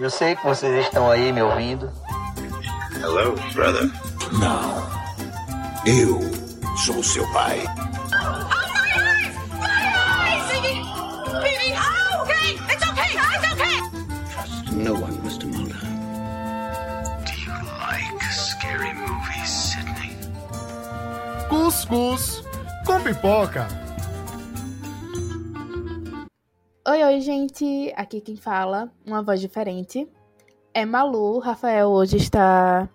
Eu sei que vocês estão aí me ouvindo. Hello, brother. Não. Eu sou seu pai. Trust no one, Mr. Mulder. Do you like scary movies, Sidney? Cuscuz com pipoca. Oi, oi, gente. Aqui quem fala, uma voz diferente. É Malu. Rafael hoje está.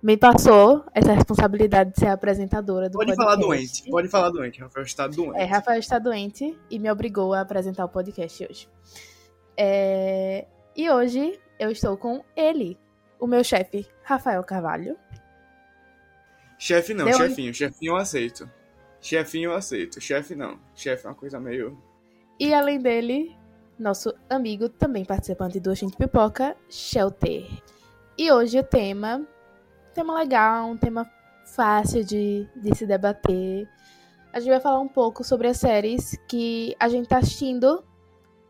Me passou essa responsabilidade de ser apresentadora do Pode podcast. falar doente, pode falar doente. Rafael está doente. É, Rafael está doente e me obrigou a apresentar o podcast hoje. É, E hoje eu estou com ele, o meu chefe, Rafael Carvalho. Chefe não, Deu- chefinho. Chefinho eu aceito. Chefinho eu aceito. Chefe não. Chefe é uma coisa meio. E além dele, nosso amigo, também participante do Gente Pipoca, Shelter. E hoje o tema, tema legal, um tema fácil de, de se debater. A gente vai falar um pouco sobre as séries que a gente tá assistindo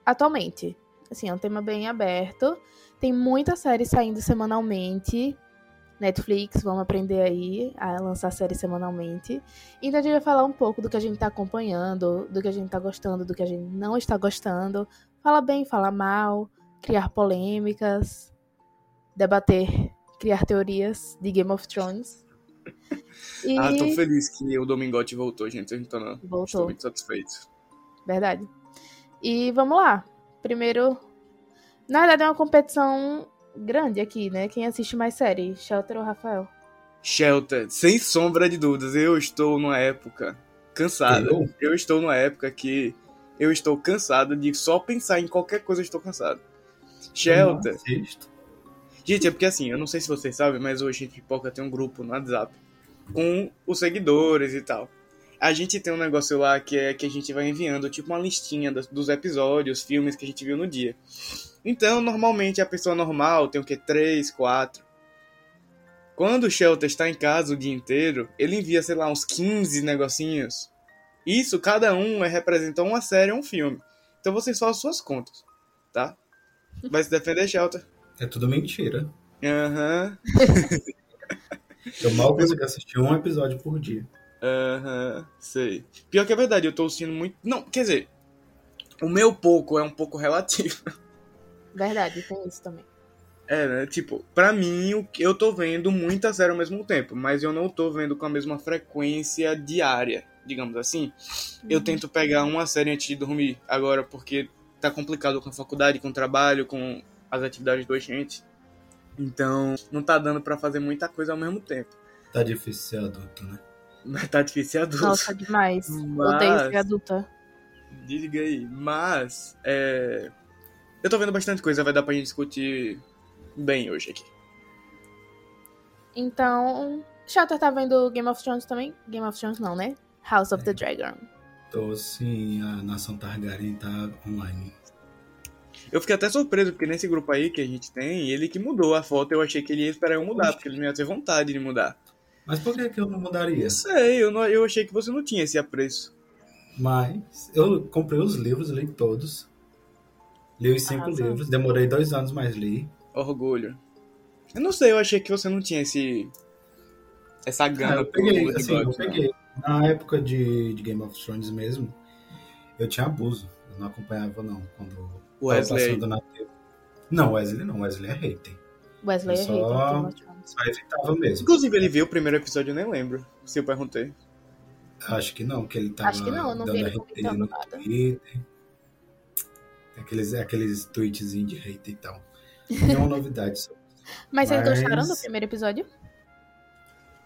atualmente. Assim, é um tema bem aberto. Tem muitas séries saindo semanalmente. Netflix, vamos aprender aí a lançar séries semanalmente. Então a gente vai falar um pouco do que a gente tá acompanhando, do que a gente tá gostando, do que a gente não está gostando. Fala bem, fala mal, criar polêmicas, debater, criar teorias de Game of Thrones. E Ah, tô feliz que o Domingote voltou, gente. Então, não. Estou voltou, muito satisfeito. verdade. E vamos lá. Primeiro, na verdade é uma competição grande aqui, né? Quem assiste mais série, Shelter ou Rafael? Shelter, sem sombra de dúvidas, eu estou numa época cansada. Eu? Eu estou numa época que eu estou cansado de só pensar em qualquer coisa, eu estou cansado. Shelter. Gente, é porque assim, eu não sei se vocês sabem, mas hoje a gente pipoca tem um grupo no WhatsApp com os seguidores e tal. A gente tem um negócio lá que é que a gente vai enviando, tipo uma listinha das- dos episódios, filmes que a gente viu no dia. Então, normalmente a pessoa normal tem o que? Três, quatro. Quando o Shelter está em casa o dia inteiro, ele envia, sei lá, uns 15 negocinhos. Isso, cada um é, representa uma série ou um filme. Então vocês façam suas contas, tá? Vai se defender, Shelter? É tudo mentira. Aham. Eu mal consigo assistir um episódio por dia. Aham, sei. Pior que é verdade, eu tô assistindo muito. Não, quer dizer, o meu pouco é um pouco relativo. Verdade, tem isso também. É, né? Tipo, pra mim, o que- eu tô vendo muita série ao mesmo tempo, mas eu não tô vendo com a mesma frequência diária, digamos assim. Eu tento pegar uma série antes de dormir agora, porque tá complicado com a faculdade, com o trabalho, com as atividades do gente. Então, não tá dando pra fazer muita coisa ao mesmo tempo. Tá difícil ser adulto, né? Mas tá difícil ser adulto. Nossa, demais. Mas- Odeio ser adulta. Diga aí. Mas, é... Eu tô vendo bastante coisa, vai dar pra gente discutir bem hoje aqui. Então, Shelter tá vendo Game of Thrones também? Game of Thrones não, né? House of the Dragon. Tô assim, a nação Targaryen tá online. Eu fiquei até surpreso, porque nesse grupo aí que a gente tem, ele que mudou a foto, eu achei que ele ia esperar eu mudar, porque ele não ia ter vontade de mudar. Mas por que, que eu não mudaria? Eu sei, eu, não, eu achei que você não tinha esse apreço. Mas eu comprei os livros, li todos. Li os cinco Arrasou. livros, demorei dois anos, mas li. Orgulho. Eu não sei, eu achei que você não tinha esse... Essa Ah, gana eu peguei, assim, eu não. peguei. Na época de, de Game of Thrones mesmo, eu tinha abuso. Eu não acompanhava, não. Quando tava Wesley. passando na TV. Não, Wesley não, Wesley é hater. Wesley é Só- hater Só evitava mesmo. Inclusive, ele viu o primeiro episódio, eu nem lembro, se eu perguntei. Acho que não, que ele tava Acho que não, eu não vi dando RT no nada. Twitter. Aqueles, aqueles tweetzinhos de hater e tal. Nenhuma novidade sobre Mas vocês Mas- gostaram do primeiro episódio?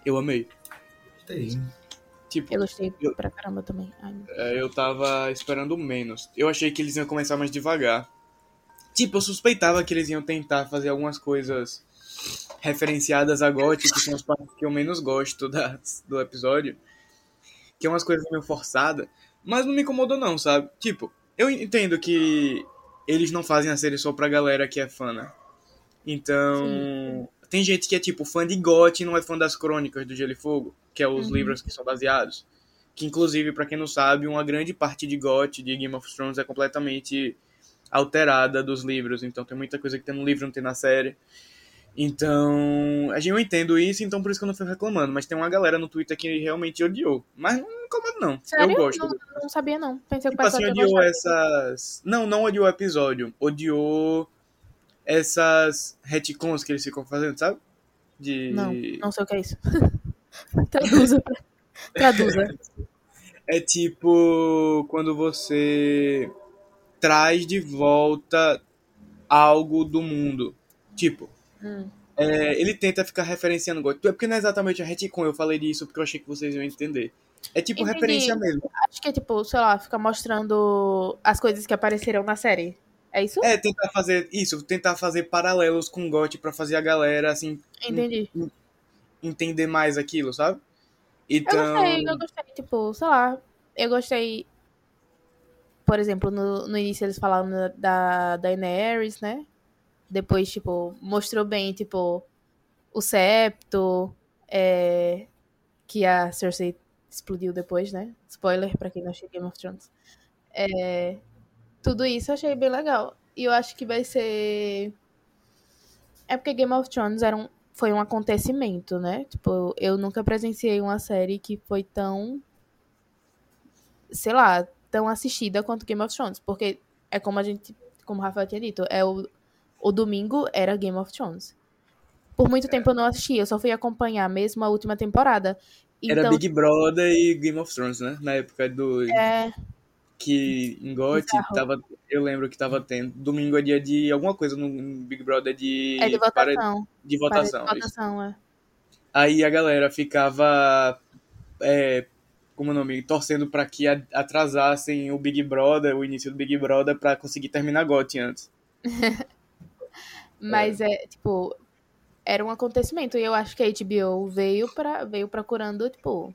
Eu amei. aí. Tipo, Eu gostei Eu- pra caramba também. Ai. É, eu tava esperando menos. Eu achei que eles iam começar mais devagar. Tipo, eu suspeitava que eles iam tentar fazer algumas coisas referenciadas a GOT, que são as partes que eu menos gosto das, do episódio. Que é umas coisas meio forçadas. Mas não me incomodou não, sabe? Tipo, eu entendo que eles não fazem a série só pra galera que é fã, né? Então... Tem gente que é tipo fã de GOT e não é fã das crônicas do Gelo e Fogo, que é os Uhum. livros que são baseados. Que inclusive, pra quem não sabe, uma grande parte de GOT, de Game of Thrones, é completamente alterada dos livros. Então tem muita coisa que tem no livro, não tem na série. Então, a gente eu entendo isso, então por isso que eu não fui reclamando. Mas tem uma galera no Twitter que realmente odiou. Mas não me incomoda, não. Sério? Eu gosto. Não, não sabia, não. Pensei que Tipo o assim, odiou essas. Não, não odiou o episódio. Odiou essas retcons que eles ficam fazendo, sabe? De. Não, não sei o que é isso. Traduza. Traduza. É tipo quando você traz de volta algo do mundo. Tipo, Hum. é, ele tenta ficar referenciando God. É porque não é exatamente a retcon, eu falei disso porque eu achei que vocês iam entender. É tipo Entendi. referência mesmo. Acho que é tipo, sei lá, fica mostrando as coisas que apareceram na série. É isso? É, tentar fazer isso, tentar fazer paralelos com GOT pra fazer a galera, assim, Entendi. entender mais aquilo, sabe? Eu Então. gostei, eu gostei, tipo, sei lá, eu gostei. Por exemplo, no, no início eles falaram da- da Daenerys, né? Depois, tipo, mostrou bem, tipo, o septo, é, que a Cersei explodiu depois, né? Spoiler pra quem não assistiu Game of Thrones. É, tudo isso eu achei bem legal. E eu acho que vai ser. É porque Game of Thrones era um, foi um acontecimento, né? Tipo, eu nunca presenciei uma série que foi tão. Sei lá, tão assistida quanto Game of Thrones. Porque é como a gente. Como o Rafael tinha dito, é o, o domingo era Game of Thrones. Por muito tempo eu não assisti, eu só fui acompanhar mesmo a última temporada. Era Então, Big Brother e Game of Thrones, né? Na época do. é, Que em GOT tava. Eu lembro que tava tendo. Domingo é dia de alguma coisa no Big Brother de. é de votação. de Parede votação. de isso. votação, é. Aí a galera ficava. É, como é o nome? Torcendo pra que atrasassem o Big Brother, o início do Big Brother, pra conseguir terminar GOT antes. Mas é, tipo, era um acontecimento. E eu acho que a HBO veio, pra, veio procurando, tipo,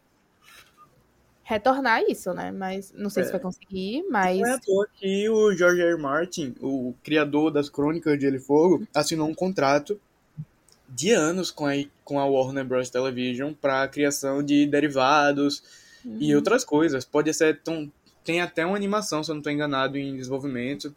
retornar isso, né? Mas não sei se É. vai conseguir, mas. Não é à toa que o George R. R. Martin, o criador das Crônicas de Gelo e Fogo, assinou um contrato de anos com a, com a Warner Bros. Television para a criação de derivados e Uhum. outras coisas. Pode ser tão, tem até uma animação, se eu não estou enganado, em desenvolvimento.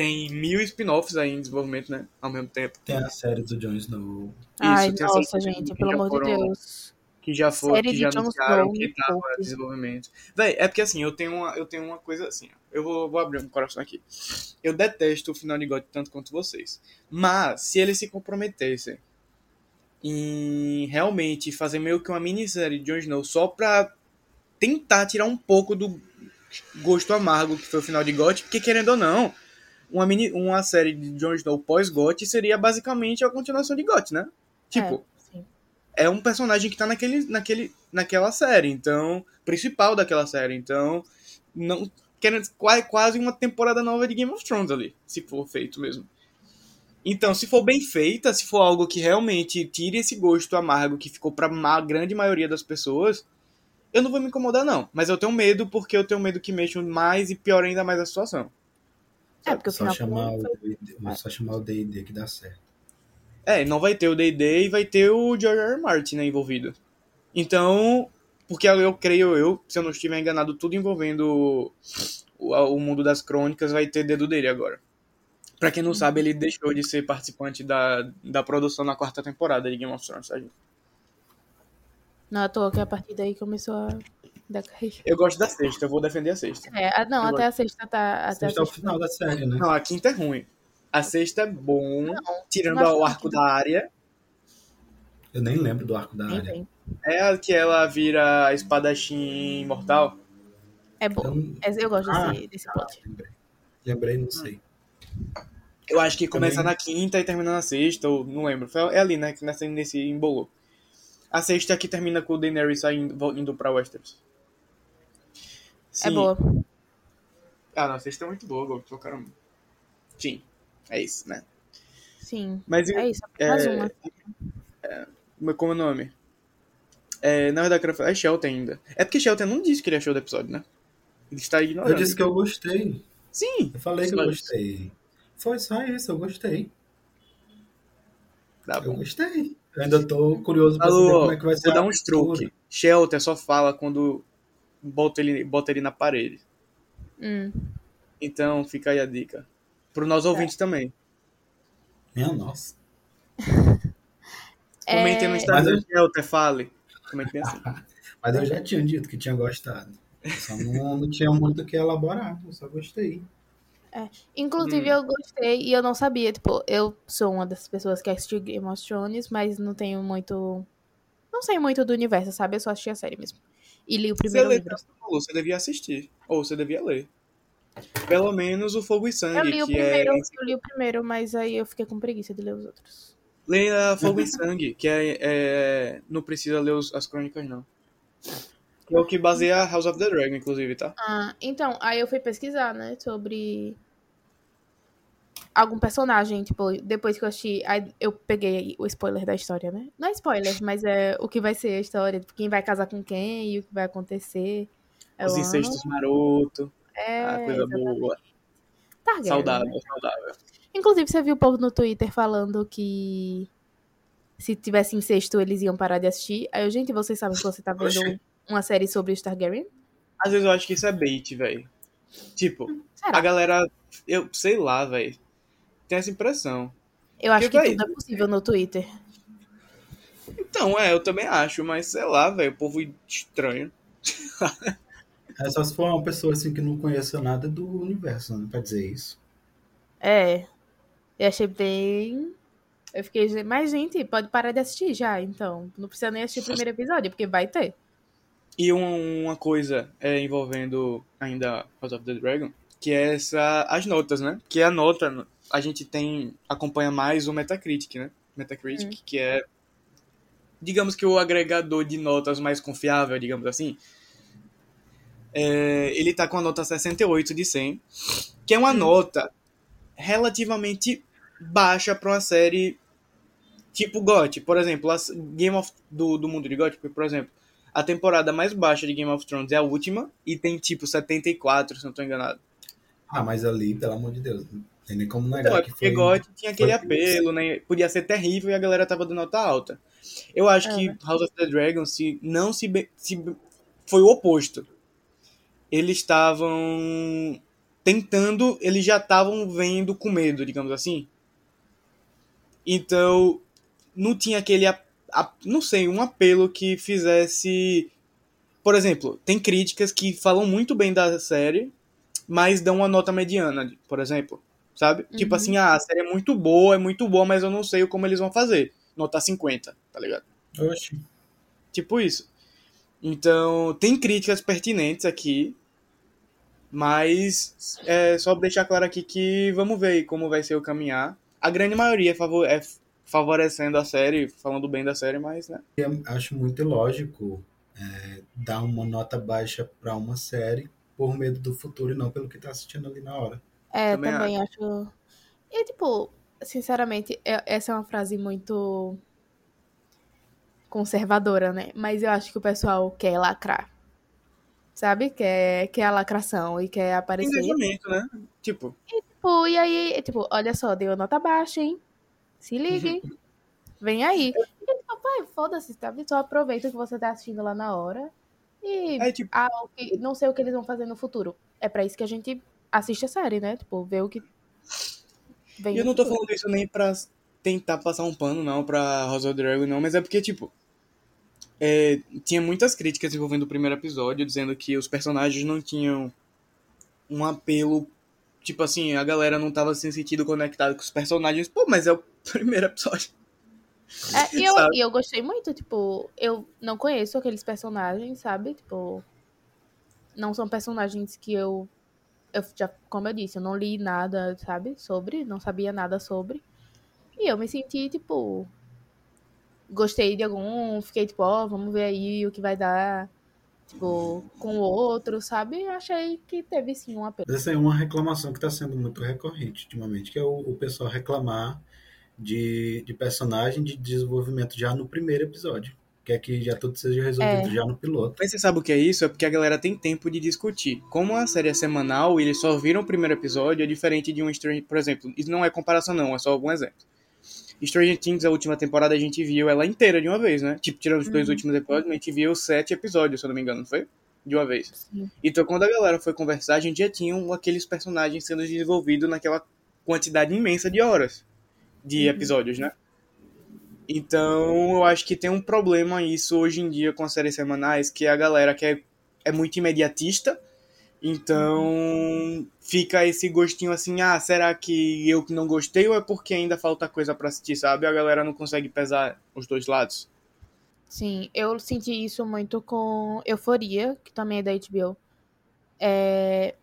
Tem mil spin-offs aí em desenvolvimento, né? Ao mesmo tempo. Tem a série do Jon Snow. Ai, Isso, tem nossa, essas- gente, que pelo já amor de foram- Deus. Que já foi, Série que de já anunciaram Snow, que tava poupe. em desenvolvimento. Véi, é porque assim, eu tenho uma, eu tenho uma coisa assim, ó. Eu vou, vou abrir um coração aqui. Eu detesto o final de God tanto quanto vocês. Mas, se eles se comprometessem em realmente fazer meio que uma minissérie de Jon Snow só pra tentar tirar um pouco do gosto amargo que foi o final de GOT, porque querendo ou não, uma, mini, uma série de Jon Snow pós-GOT seria basicamente a continuação de GOT, né? Tipo, É, é um personagem que tá naquele, naquele, naquela série, então, principal daquela série, então, não quase, quase uma temporada nova de Game of Thrones ali, se for feito mesmo. Então, se for bem feita, se for algo que realmente tire esse gosto amargo que ficou pra ma grande maioria das pessoas, eu não vou me incomodar não, mas eu tenho medo porque eu tenho medo que mexam mais e pior ainda mais a situação. É, porque Só chamar, foi- o D&D só chamar o D&D que dá certo. É, não vai ter o D&D e vai ter o George R. R. Martin né, envolvido. Então, porque eu creio eu, se eu não estiver enganado, tudo envolvendo o, o mundo das crônicas vai ter dedo dele agora. Pra quem não sabe, ele deixou de ser participante da, da produção na quarta temporada de Game of Thrones, sabe? Não é à toa que a partir daí começou a carreira. Eu gosto da sexta, eu vou defender a sexta. É, a- não, Eu até a sexta tá. Até Esse a é o sexta. final da série, né? Não, a quinta é ruim. A sexta é bom, tirando não acho o a arco da área. Eu nem lembro do arco da Nem área. vem. É a que ela vira espadachim imortal. É bom. Eu- É, Eu gosto Ah, desse, desse plot. lembrei. Lembrei, não sei. Eu acho que começa Também. na quinta e termina na sexta, ou não lembro. Foi- É ali, né? Que nessa, nesse embolou. A sexta é que termina com o Daenerys saindo, indo pra Westeros. É Sim. boa. Ah, não, a sexta é muito boa, gosto pra caramba. Sim, é isso, né? Sim. Mas É isso. é, Mais uma. Mas como é o nome? É, na verdade, eu quero falar- é Shelton ainda. É porque Shelton não disse que ele achou do episódio, né? Ele está ignorando. Eu disse que eu gostei. Sim, Eu falei que eu isso. gostei. Foi só isso, eu gostei. tá Eu bom. gostei. Eu ainda tô curioso pra saber Alô, como é que vai ser vou dar abertura. truques. Shelton só fala quando bota ele, bota ele na parede. Hum. Então fica aí a dica. Pro nós ouvintes também. Minha nossa. Comentem no É, Instagram, Mas Shelter, fale. Comente bem assim. Mas eu já tinha dito que tinha gostado. Só não, não tinha muito o que elaborar. Eu só gostei. Inclusive, Hum. eu gostei e eu não sabia. Tipo, eu sou uma das pessoas que assistiu Game of Thrones, mas não tenho muito. Não sei muito do universo, sabe? Eu só assisti a série mesmo. E li o Você, primeiro lê, livro. você falou, você devia assistir. Ou você devia ler. Pelo menos o Fogo e Eu Sangue, li o que primeiro, é. eu li o primeiro, mas aí eu fiquei com preguiça de ler os outros. Leia Fogo e Sangue, que é, é- Não precisa ler os- as crônicas, não. Que é o que baseia House of the Dragon, inclusive, tá? Ah, então, aí eu fui pesquisar, né, sobre algum personagem, tipo, depois que eu assisti, eu peguei o spoiler da história, né? Não é spoiler, mas é o que vai ser a história, tipo, quem vai casar com quem e o que vai acontecer. Eu Os incestos maroto, É, a coisa exatamente. boa. Targaryen, Saudável, né? saudável. Inclusive, você viu o povo no Twitter falando que se tivesse incesto, eles iam parar de assistir. Aí eu, gente, vocês sabem que você tá vendo uma série sobre os Targaryen? Às vezes eu acho que isso é bait, velho. Tipo, Será? a galera. Eu sei lá, velho. Tem essa impressão. Eu acho Porque, que tudo é possível no Twitter. Então, é, eu também acho, mas sei lá, velho. O povo estranho. É só se for uma pessoa assim que não conheça nada do universo, né? Pra dizer isso. É. Eu achei bem. Eu fiquei, mas gente, pode parar de assistir já, então. Não precisa nem assistir o primeiro episódio, porque vai ter. E uma, uma coisa é, envolvendo ainda House of the Dragon, que é essa, as notas, né? Que a nota, a gente tem, acompanha mais o Metacritic, né? Metacritic, que é, digamos que o agregador de notas mais confiável, digamos assim. É, ele tá com a nota 68 de 100, que é uma nota relativamente baixa para uma série tipo GOT. Por exemplo, as Game of do, do mundo de GOT, por exemplo, a temporada mais baixa de Game of Thrones é a última e tem tipo 74, se não tô enganado. Ah, mas ali, pelo amor de Deus, tem nem como negar Então, é que porque foi... GOT tinha aquele foi- apelo, né? Podia ser terrível e a galera tava dando nota alta. Eu acho que House of the Dragon se não se, se foi o oposto. Eles estavam tentando, eles já estavam vendo com medo, digamos assim. Então, não tinha aquele, a- a- não sei, um apelo que fizesse. Por exemplo, tem críticas que falam muito bem da série, mas dão uma nota mediana, por exemplo. Sabe? Tipo assim, ah, a série é muito boa, é muito boa, mas eu não sei como eles vão fazer. Nota 50, tá ligado? Oxi. Tipo isso. Então, tem críticas pertinentes aqui, mas é só deixar claro aqui que vamos ver aí como vai ser o caminhar. A grande maioria é, favor- é favorecendo a série, falando bem da série, mas, né? Eu acho muito ilógico é, dar uma nota baixa pra uma série por medo do futuro e não pelo que tá assistindo ali na hora. É, Também também, acho. E, tipo, sinceramente, essa é uma frase muito conservadora, né? Mas eu acho que o pessoal quer lacrar. Sabe? Quer, quer a lacração e quer aparecer. Engajamento, né? Tipo, Tipo, e aí, tipo, olha só, deu nota baixa, hein? Se ligue. Vem aí. E, tipo, vai, foda-se, sabe? Só aproveita que você tá assistindo lá na hora. E é tipo, ah, não sei o que eles vão fazer no futuro. É pra isso que a gente assiste a série, né? Tipo, ver o que vem E eu não tô falando isso nem pra tentar passar um pano, não, pra House of Dragon, não, mas é porque, tipo, é, tinha muitas críticas envolvendo o primeiro episódio, dizendo que os personagens não tinham um apelo, tipo assim, a galera não tava se sentindo conectada com os personagens. Pô, mas é o primeiro episódio. É, e, eu, e eu gostei muito, tipo, eu não conheço aqueles personagens, sabe? Tipo, não são personagens que eu, eu já, como eu disse, eu não li nada, sabe? Sobre, não sabia nada sobre. E eu me senti, tipo, gostei de algum, fiquei tipo, ó, vamos ver aí o que vai dar, tipo, com o outro, sabe? Achei que teve sim um apelo. Essa é uma reclamação que está sendo muito recorrente ultimamente, que é o, o pessoal reclamar de, de personagem de desenvolvimento já no primeiro episódio. Quer que já tudo seja resolvido É. já no piloto. Mas você sabe o que é isso? É porque a galera tem tempo de discutir. Como a série é semanal e eles só viram o primeiro episódio, é diferente de um Stranger... Por exemplo, isso não é comparação não, é só algum exemplo. Stranger Things, a última temporada, a gente viu ela inteira de uma vez, né? Tipo, tirando os dois últimos episódios, a gente viu sete episódios, se eu não me engano, não foi? De uma vez. Sim. Então, quando a galera foi conversar, a gente já tinha um- aqueles personagens sendo desenvolvidos naquela quantidade imensa de horas de episódios, né? Então, eu acho que tem um problema isso hoje em dia com as séries semanais, que a galera quer, é muito imediatista. Então, fica esse gostinho assim, ah, será que eu que não gostei ou é porque ainda falta coisa pra assistir, sabe? A galera não consegue pesar os dois lados. Sim, eu senti isso muito com Euforia, que também é da HBO. É...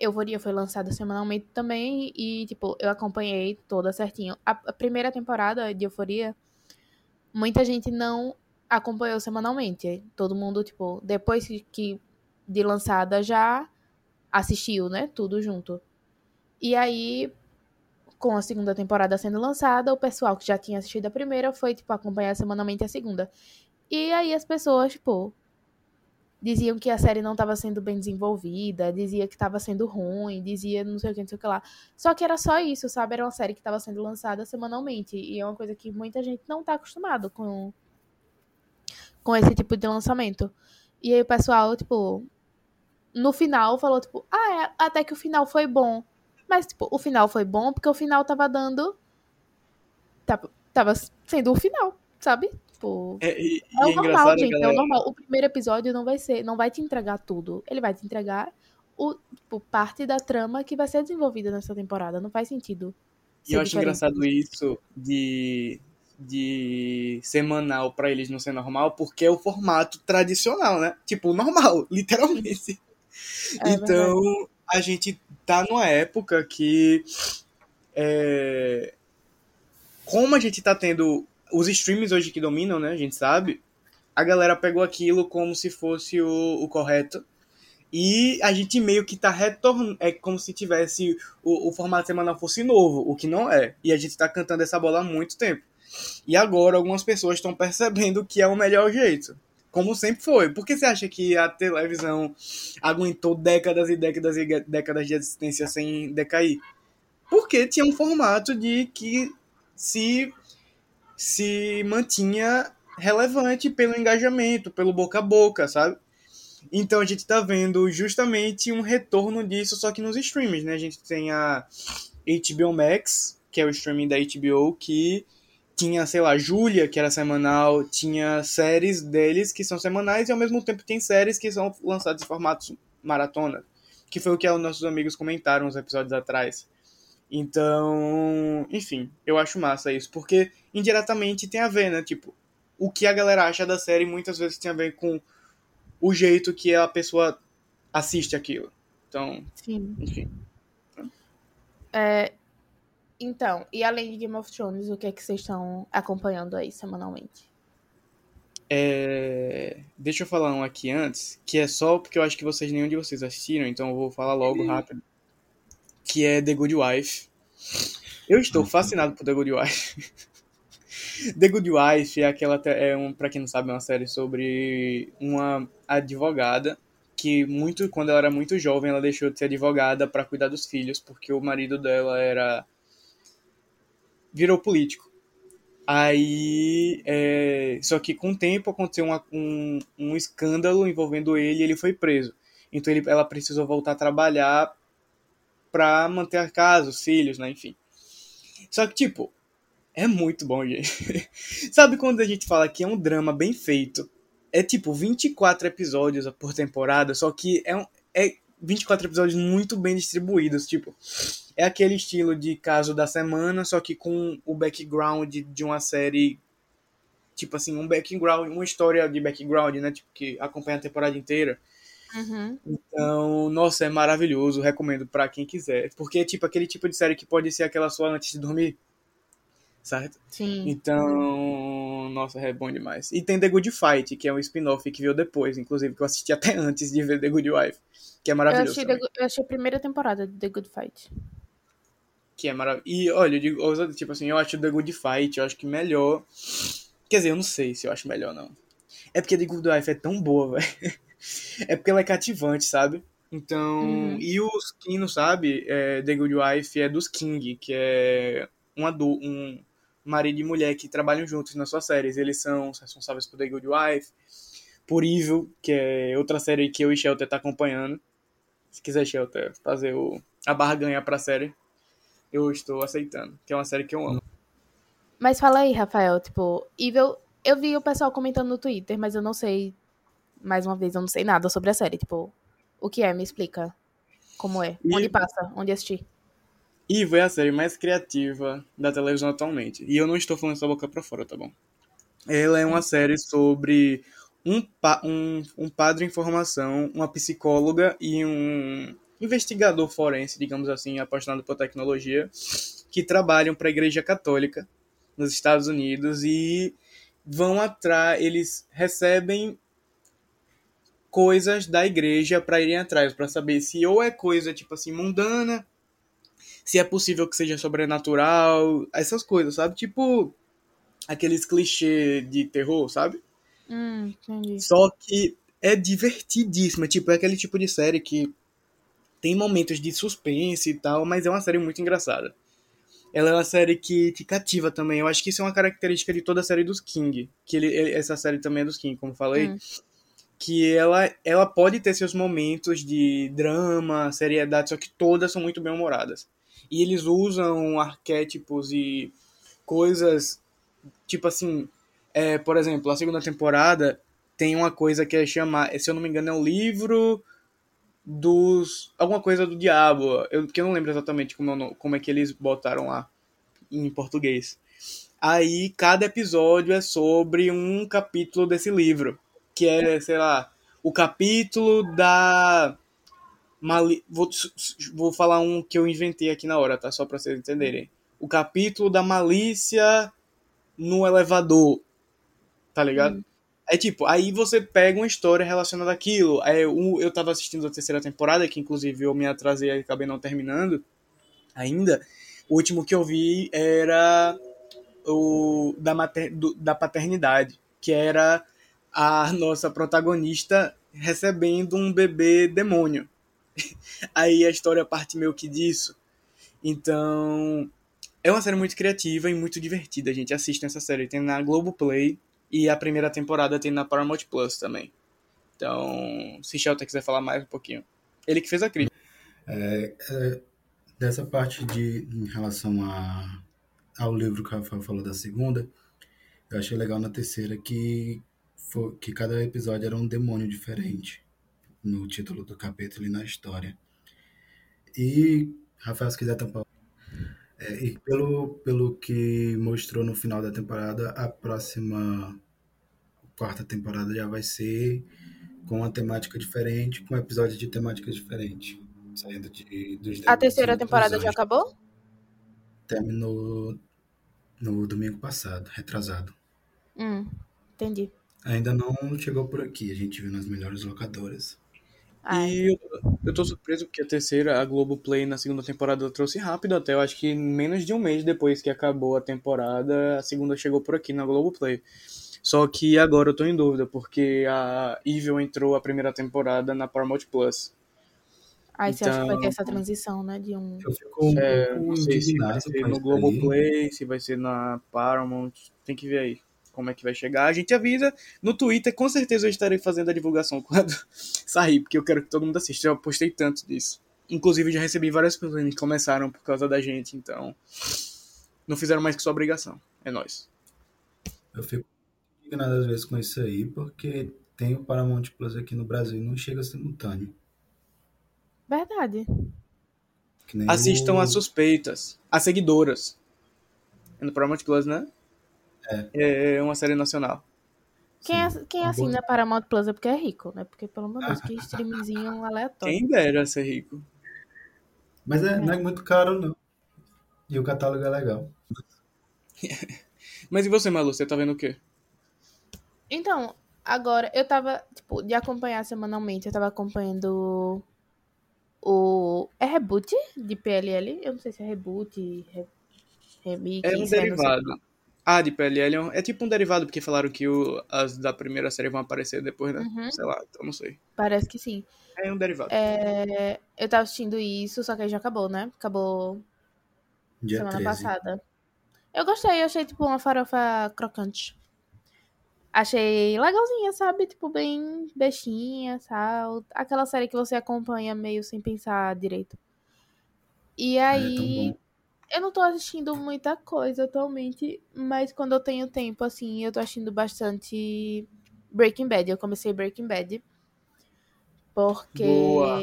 Euforia foi lançada semanalmente também e, tipo, eu acompanhei toda certinho. A primeira temporada de Euforia, muita gente não acompanhou semanalmente. Todo mundo, tipo, depois que- de lançada já assistiu, né? Tudo junto. E aí, com a segunda temporada sendo lançada, o pessoal que já tinha assistido a primeira foi, tipo, acompanhar semanalmente a segunda. E aí as pessoas, tipo, diziam que a série não estava sendo bem desenvolvida, dizia que estava sendo ruim, dizia não sei o que, não sei o que lá. Só que era só isso, sabe? Era uma série que estava sendo lançada semanalmente. E é uma coisa que muita gente não tá acostumado com, com esse tipo de lançamento. E aí o pessoal, tipo, no final falou, tipo, ah, é, até que o final foi bom. Mas, tipo, o final foi bom porque o final tava dando. Tava, tava sendo o final, sabe? Tipo. É, e, É o é normal, gente. É galera. o normal. O primeiro episódio não vai ser, não vai te entregar tudo. Ele vai te entregar o, tipo, parte da trama que vai ser desenvolvida nessa temporada. Não faz sentido. E eu acho diferente. engraçado isso de, de semanal pra eles não ser normal, porque é o formato tradicional, né? Tipo, normal, literalmente. É então, a gente tá numa época que. é, como a gente tá tendo os streams hoje que dominam, né? A gente sabe. A galera pegou aquilo como se fosse o, o correto. E a gente meio que tá retornando. É como se tivesse o, o formato semanal fosse novo, o que não é. E a gente tá cantando essa bola há muito tempo. E agora algumas pessoas estão percebendo que é o melhor jeito. Como sempre foi. Por que você acha que a televisão aguentou décadas e décadas e décadas de existência sem decair? Porque tinha um formato de que se, se mantinha relevante pelo engajamento, pelo boca a boca, sabe? Então a gente tá vendo justamente um retorno disso, só que nos streams, né? A gente tem a HBO Max, que é o streaming da HBO, que tinha, sei lá, Júlia, que era semanal, tinha séries deles que são semanais e ao mesmo tempo tem séries que são lançadas em formatos maratona, que foi o que os nossos amigos comentaram uns episódios atrás. Então, enfim, eu acho massa isso, porque indiretamente tem a ver, né? Tipo, o que a galera acha da série muitas vezes tem a ver com o jeito que a pessoa assiste aquilo. Então, Sim. enfim. É, então, e além de Game of Thrones, o que é que vocês estão acompanhando aí semanalmente? É, Deixa eu falar um aqui antes, que é só porque eu acho que vocês nenhum de vocês assistiram, então eu vou falar logo rápido. Que é The Good Wife. Eu estou fascinado por The Good Wife. The Good Wife é aquela é um, para quem não sabe, é uma série sobre uma advogada que muito quando ela era muito jovem, ela deixou de ser advogada para cuidar dos filhos, porque o marido dela era virou político. Aí, é, só que com o tempo aconteceu uma- um, um escândalo envolvendo ele e ele foi preso. Então ele, ela precisou voltar a trabalhar pra manter a casa, os filhos, né, enfim. Só que, tipo, é muito bom, gente. Sabe quando a gente fala que é um drama bem feito? É tipo 24 episódios por temporada, só que é, um, é 24 episódios muito bem distribuídos, tipo. É aquele estilo de caso da semana, só que com o background de uma série. Tipo assim, um background, uma história de background, né? Tipo, que acompanha a temporada inteira. Uhum. Então, nossa, é maravilhoso, recomendo pra quem quiser. Porque é tipo aquele tipo de série que pode ser aquela sua antes de dormir. Certo? Sim. Então, nossa, é bom demais. E tem The Good Fight, que é um spin-off que veio depois, inclusive, que eu assisti até antes de ver The Good Wife. Que é Eu maravilhoso. achei, também. The eu achei a primeira temporada de The Good Fight. Que é maravilhoso. E olha, eu digo, tipo assim, eu acho The Good Fight, eu acho que melhor. Quer dizer, eu não sei se eu acho melhor, não. É porque The Good Wife é tão boa, velho. É porque ela é cativante, sabe? Então. Uhum. E os não sabe, é, The Good Wife é dos King, que é um adulto, um marido e mulher que trabalham juntos nas suas séries. Eles são responsáveis por The Good Wife, por Evil, que é outra série que eu e Shelter tá acompanhando. Se quiser, Shelter, fazer o, a barganha pra série. eu estou aceitando, que é uma série que eu amo. Mas fala aí, Rafael, tipo, Evil, eu vi o pessoal comentando no Twitter, mas eu não sei, mais uma vez, eu não sei nada sobre a série, tipo, o que é, me explica. Como é? E- Onde passa? Onde assistir? Ivo é a série mais criativa da televisão atualmente. E eu não estou falando essa boca pra fora, tá bom? Ela é uma série sobre um, pa- um, um padre em formação, uma psicóloga e um investigador forense, digamos assim, apaixonado por tecnologia, que trabalham para a Igreja Católica nos Estados Unidos e vão atrás, eles recebem coisas da igreja para irem atrás, para saber se ou é coisa tipo assim mundana, se é possível que seja sobrenatural, essas coisas, sabe? Tipo aqueles clichê de terror, sabe? Hum, entendi. Só que é divertidíssima, tipo, é aquele tipo de série que tem momentos de suspense e tal, mas é uma série muito engraçada. Ela é uma série que te cativa também. Eu acho que isso é uma característica de toda a série dos King. Que ele, ele- essa série também é dos King, como falei. Hum. Que ela, ela pode ter seus momentos de drama, seriedade, só que todas são muito bem humoradas. E eles usam arquétipos e coisas, tipo assim, é, por exemplo, a segunda temporada tem uma coisa que é chamar, se eu não me engano, é o livro dos. alguma coisa do diabo. Eu, que eu não lembro exatamente como é, o no- como é que eles botaram lá em português. Aí cada episódio é sobre um capítulo desse livro. Que é, sei lá, o capítulo da. Mali... Vou, vou falar um que eu inventei aqui na hora, tá? Só pra vocês entenderem. O capítulo da malícia no elevador. Tá ligado? É tipo, aí você pega uma história relacionada àquilo. É, um, eu tava assistindo a terceira temporada, que inclusive eu me atrasei e acabei não terminando ainda. O último que eu vi era o da, mater, do, da paternidade, que era a nossa protagonista recebendo um bebê demônio. Aí a história parte meio que disso. Então, é uma série muito criativa e muito divertida, gente. Assistam essa série. Tem na Globoplay e a primeira temporada tem na Paramount Plus também. Então, se Shelter quiser falar mais um pouquinho. Ele que fez a crítica. É, é, dessa parte de em relação a, ao livro que o Rafael falou da segunda, eu achei legal na terceira que, foi, que cada episódio era um demônio diferente no título do capítulo e na história. E, Rafael, se quiser tampar. É, e pelo, pelo que mostrou no final da temporada, a próxima quarta temporada já vai ser com uma temática diferente, com episódios de temática diferente. Saindo de, dos A terceira temporada já acabou? Terminou no domingo passado, retrasado. Hum, entendi. Ainda não chegou por aqui, a gente viu nas melhores locadoras. Ai, E eu, eu tô surpreso porque a terceira, a Globoplay, na segunda temporada, trouxe rápido até. Eu acho que menos de um mês depois que acabou a temporada, a segunda chegou por aqui na Globoplay. Só que agora eu tô em dúvida, porque a Evil entrou a primeira temporada na Paramount Plus. Aí você acha que vai ter Então- essa transição, né? De um. Eu fico um É, não sei se vai ser no. Globoplay, se vai ser na Paramount, tem que ver aí como é que vai chegar. A gente avisa no Twitter, com certeza eu estarei fazendo a divulgação quando sair, porque eu quero que todo mundo assista. Eu postei tanto disso. Inclusive já recebi várias pessoas que começaram por causa da gente, então não fizeram mais que sua obrigação. É nóis. Eu fico indignado às vezes com isso aí, porque tem o Paramount Plus aqui no Brasil e não chega simultâneo. Verdade. Assistam o... as suspeitas, as seguidoras. É no Paramount Plus, né? É. É uma série nacional. Quem, ass- quem Uma assina Paramount Plus é porque é rico, né? Porque, pelo amor de Deus, que streamzinho aleatório. Quem dera ser rico. Mas é, não é muito caro, não. E o catálogo é legal. Mas e você, Malu? Você tá vendo o quê? Então, agora, eu tava, tipo, de acompanhar semanalmente, eu tava acompanhando o... É reboot de PLL? Eu não sei se é reboot, re... remix, É um não sei. derivado. Ah, de é, um- é tipo um derivado, porque falaram que o- as da primeira série vão aparecer depois, né? Uhum. Sei lá, então não sei. Parece que sim. É um derivado. É, eu tava assistindo isso, só que aí já acabou, né? Acabou Dia semana 13. passada. Eu gostei, eu achei tipo uma farofa crocante. Achei legalzinha, sabe? Tipo, bem bestinha, sal. Aquela série que você acompanha meio sem pensar direito. E É, tão aí, bom. Eu não tô assistindo muita coisa atualmente, mas quando eu tenho tempo, assim, eu tô assistindo bastante Breaking Bad. Eu comecei Breaking Bad. Porque Boa.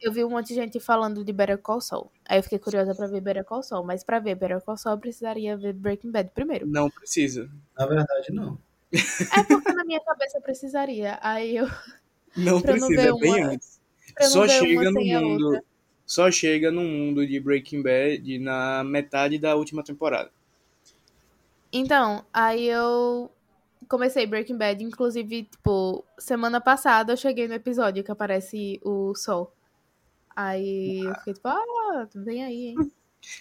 eu vi um monte de gente falando de Better Call Saul. Aí eu fiquei curiosa pra ver Better Call Saul. Mas pra ver Better Call Saul, eu precisaria ver Breaking Bad primeiro. Não precisa. Na verdade, não. É porque na minha cabeça eu precisaria. Aí eu. Não eu não precisa, ver bem uma- antes. Só chega no mundo. outra. Só chega no mundo de Breaking Bad na metade da última temporada. Então, aí eu comecei Breaking Bad, inclusive, tipo, semana passada eu cheguei no episódio que aparece o Sol. Aí eu fiquei tipo, ah, vem aí, hein?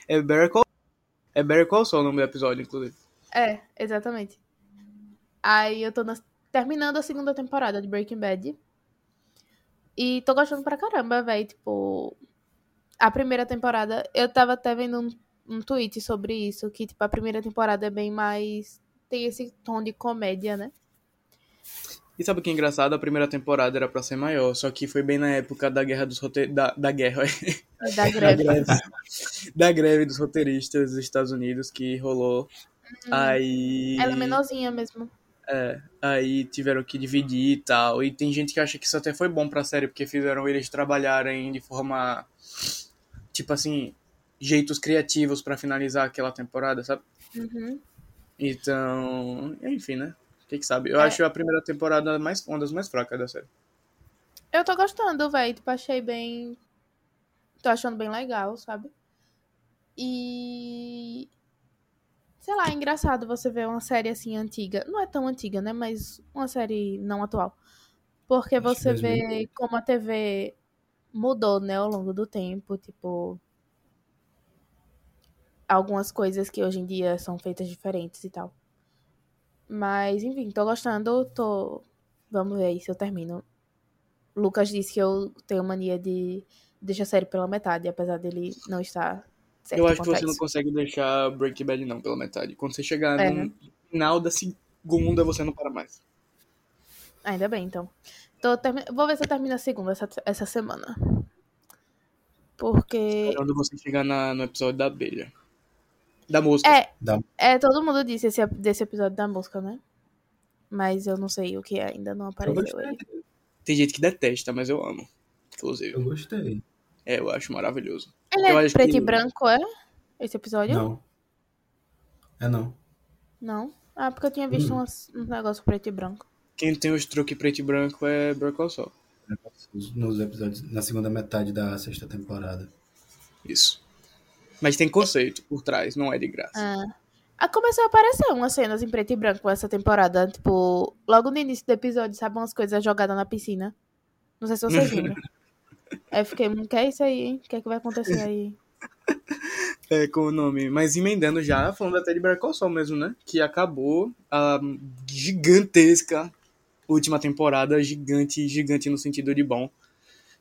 É Better Call, é Better Call Saul o nome do episódio, inclusive. É, exatamente. Aí eu tô na- terminando a segunda temporada de Breaking Bad. E tô gostando pra caramba, velho. Tipo, a primeira temporada, eu tava até vendo um, um tweet sobre isso, que, tipo, a primeira temporada é bem mais. Tem esse tom de comédia, né? E sabe o que é engraçado? A primeira temporada era pra ser maior, só que foi bem na época da guerra dos rote... da, da guerra, Da da greve. da greve dos roteiristas dos Estados Unidos que rolou. Aí Ela é menorzinha mesmo. É, aí tiveram que dividir e tal. E tem gente que acha que isso até foi bom pra série, porque fizeram eles trabalharem de forma. Tipo assim, jeitos criativos pra finalizar aquela temporada, sabe? Uhum. Então. Enfim, né? Quem que sabe? Eu É. acho a primeira temporada mais, uma das mais fracas da série. Eu tô gostando, velho. Tipo, achei bem. Tô achando bem legal, sabe? E. Sei lá, é engraçado você ver uma série assim antiga. Não é tão antiga, né? Mas uma série não atual. Porque Acho que você vê 2008. como a TV mudou, né, ao longo do tempo. Tipo. Algumas coisas que hoje em dia são feitas diferentes e tal. Mas, enfim, tô gostando. Tô. Vamos ver aí se eu termino. Lucas disse que eu tenho mania de deixar a série pela metade, apesar dele não estar certo eu acho que você não isso. consegue deixar Breaking Bad não, pela metade. Quando você chegar É, no né? final da segunda, você não para mais. Ainda bem, então. Tô termi- Vou ver se eu termino a segunda essa, essa semana. Porque. Esperando você chegar na- no episódio da abelha. Da música. É, Da- é, todo mundo disse esse, desse episódio da música, né? Mas eu não sei o que é, ainda não Eu apareceu ele. Tem gente que detesta, mas eu amo. Inclusive. Eu gostei. É, eu acho maravilhoso. Ele Eu é acho preto que- e branco, é? Esse episódio? Não. É não. Não? Ah, porque eu tinha visto Hum. um negócio preto e branco. Quem tem os truques preto e branco é Better Sol. Nos episódios, na segunda metade da sexta temporada. Isso. Mas tem conceito por trás, não é de graça. Ah. Começou a aparecer umas cenas em preto e branco essa temporada. Tipo, logo no início do episódio, sabe? Umas coisas jogadas na piscina. Não sei se vocês lembram. Aí eu fiquei, "Hum, que é isso aí, hein? O que é que vai acontecer aí? É, com o nome. Mas emendando já, falando até de Better Sol mesmo, né? Que acabou a gigantesca última temporada. Gigante, gigante no sentido de bom.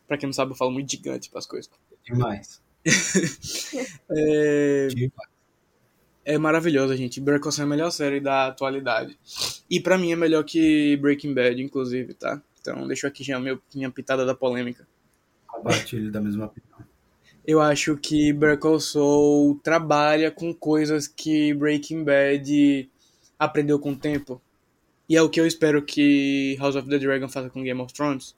Pra quem não sabe, eu falo muito gigante pras coisas. Demais. É, Demais. É maravilhoso, gente. Call Saul é a melhor série da atualidade. E pra mim é melhor que Breaking Bad, inclusive, tá? Então deixo aqui já meu, minha pitada da polêmica. Compartilho da mesma opinião. Eu acho que Call Saul trabalha com coisas que Breaking Bad aprendeu com o tempo. E é o que eu espero que House of the Dragon faça com Game of Thrones.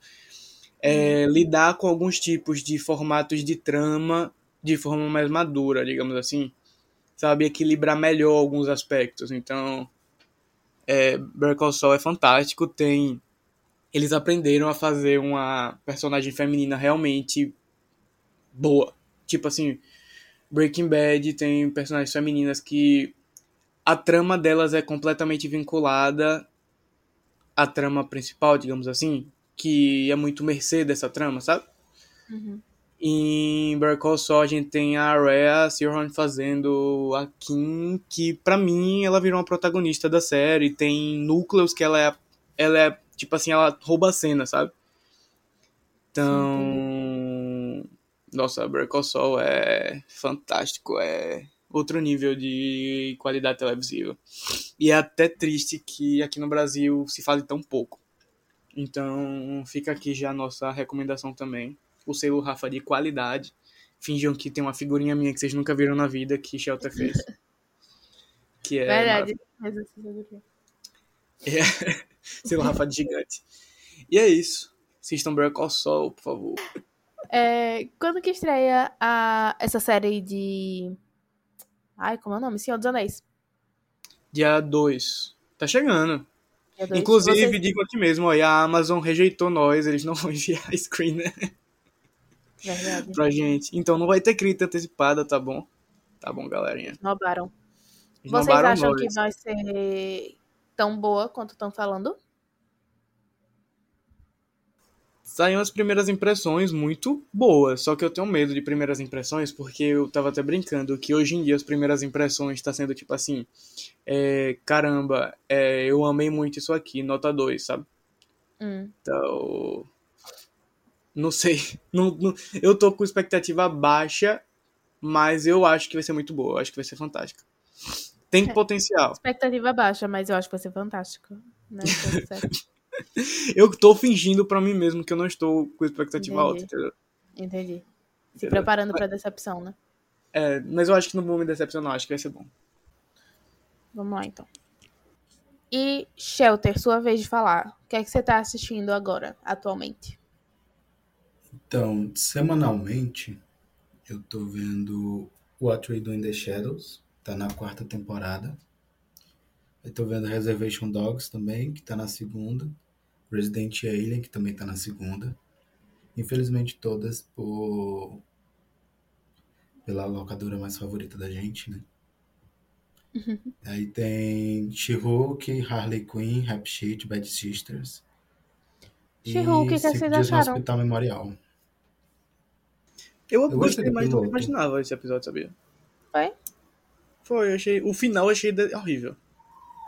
É lidar com alguns tipos de formatos de trama de forma mais madura, digamos assim. Sabe, equilibrar melhor alguns aspectos. Então, é, Better Call Saul é fantástico. Tem, eles aprenderam a fazer uma personagem feminina realmente boa. Tipo assim, Breaking Bad tem personagens femininas que a trama delas é completamente vinculada à trama principal, digamos assim, que é muito mercê dessa trama, sabe? Uhum. Em Better Call Saul a gente tem a Rhea Seahorn fazendo a Kim, que pra mim ela virou uma protagonista da série. Tem núcleos que ela é, ela é tipo assim, ela rouba a cena, sabe? Então, nossa, Better Call Saul é fantástico, é outro nível de qualidade televisiva. E é até triste que aqui no Brasil se fale tão pouco. Então, fica aqui já a nossa recomendação também o selo Rafa de qualidade. finjam que tem uma figurinha minha que vocês nunca viram na vida que Shelter fez. Que é. Verdade. É, seu Rafa de gigante. E é isso. Assistam Better Call Saul, por favor. É, quando que estreia a, essa série de. Ai, como é o nome? Senhor dos Anéis. Dia 2. Tá chegando. Dois. Inclusive, Vocês- digo aqui mesmo, ó, a Amazon rejeitou nós, eles não vão enviar screener Verdade. pra gente. Então não vai ter crítica antecipada, tá bom? Tá bom, galerinha. Roubaram. Eles Vocês roubaram acham nós. que vai ser tão boa quanto estão falando? Saíram as primeiras impressões muito boas, só que eu tenho medo de primeiras impressões, porque eu tava até brincando que hoje em dia as primeiras impressões tá sendo tipo assim, é, caramba, é, eu amei muito isso aqui, nota 2, sabe? Hum. Então, não sei, não, não- eu tô com expectativa baixa, mas eu acho que vai ser muito boa, eu acho que vai ser fantástica. Tem É. potencial. Expectativa baixa, mas eu acho que vai ser fantástico. Né? Eu tô fingindo pra mim mesmo que eu não estou com expectativa Entendi. alta, entendeu? Entendi. Se Entendeu? preparando pra decepção, né? É, mas eu acho que não vou me decepcionar, acho que vai ser bom. Vamos lá, então. E Shelter, sua vez de falar. O que é que você tá assistindo agora, atualmente? Então, semanalmente, eu tô vendo What We Do in the Shadows, tá na quarta temporada. Eu tô vendo Reservation Dogs também, que tá na segunda. Resident Alien, que também tá na segunda. Infelizmente todas por... pela locadora mais favorita da gente, né? Aí tem She-Hulk, Harley Quinn, Rap Sheet, Bad Sisters. She-Hulk, o que vocês acharam? Hospital Memorial. Eu, gostei gostei mais do que eu imaginava esse episódio, sabia? Foi? Foi, eu achei. O final eu achei horrível.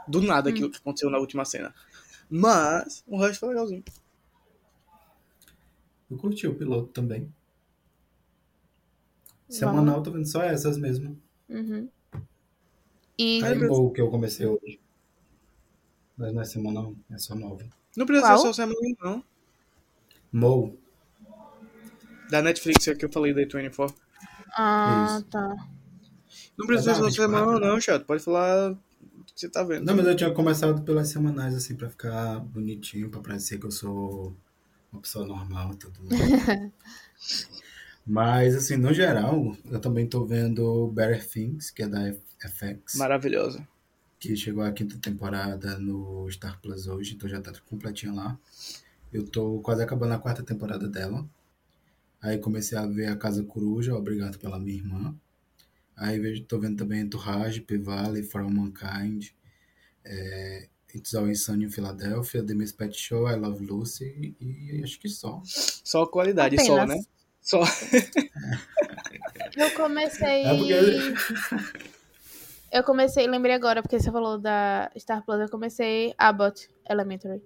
Do nada aquilo que aconteceu na última cena. Mas o resto foi legalzinho. Eu curti o piloto também. Semanal, eu tô vendo só essas mesmo. Uhum. E Aí Deus. o que eu comecei hoje. Mas não é semanal, é só nova. Não precisa Qual? ser só semana, não. Mo, Da Netflix é que eu falei da 24. Ah, Isso. tá. Não precisa ser só 24, semana, né? não, chato. Pode falar você tá vendo. Não, mas eu tinha começado pelas semanais, assim, pra ficar bonitinho, pra parecer que eu sou uma pessoa normal e tudo mas, assim, no geral, eu também tô vendo Better Things, que é da FX, Maravilhosa. que chegou a quinta temporada no Star Plus hoje, então já tá completinha lá. Eu tô quase acabando a quarta temporada dela. Aí comecei a ver A Casa Coruja, Obrigado pela Minha Irmã. Aí vejo, tô vendo também Entourage, P-Valley, For All Mankind, é, It's Always Sunny em Philadelphia, The Miss Pet Show, I Love Lucy e, e acho que só. Só qualidade, Apenas. só, né? Só. Eu comecei. É porque- Eu comecei, lembrei agora, porque você falou da Star Plus, eu comecei Abbott Elementary.